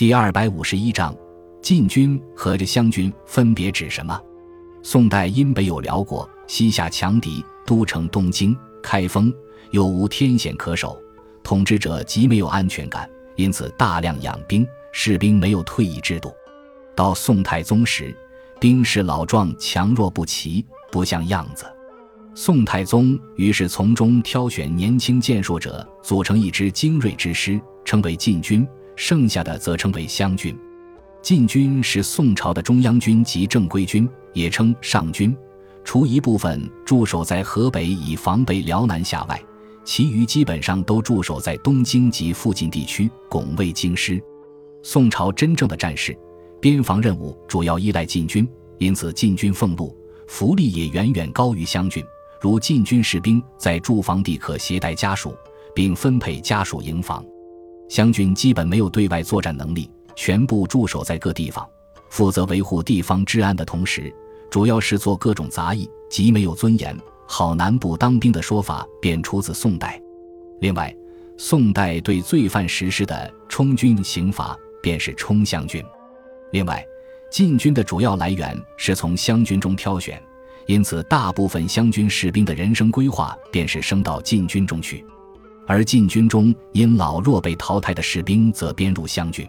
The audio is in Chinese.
第二百五十一章，禁军和这湘军分别指什么？宋代因北有辽国，西夏强敌，都城东京、开封，又无天险可守，统治者极没有安全感，因此大量养兵，士兵没有退役制度。到宋太宗时，兵士老壮强弱不齐，不像样子。宋太宗于是从中挑选年轻健硕者，组成一支精锐之师，称为禁军；剩下的则称为湘军。禁军是宋朝的中央军及正规军，也称上军。除一部分驻守在河北以防备辽南下外，其余基本上都驻守在东京及附近地区，拱卫京师。宋朝真正的战事，边防任务主要依赖禁军，因此禁军俸禄、福利也远远高于湘军。如禁军士兵在驻防地可携带家属，并分配家属营房。湘军基本没有对外作战能力，全部驻守在各地方，负责维护地方治安的同时，主要是做各种杂役，极没有尊严。好男不当兵的说法便出自宋代。另外，宋代对罪犯实施的充军刑罚便是充湘军。另外，禁军的主要来源是从湘军中挑选。因此，大部分湘军士兵的人生规划便是升到禁军中去，而禁军中因老弱被淘汰的士兵则编入湘军。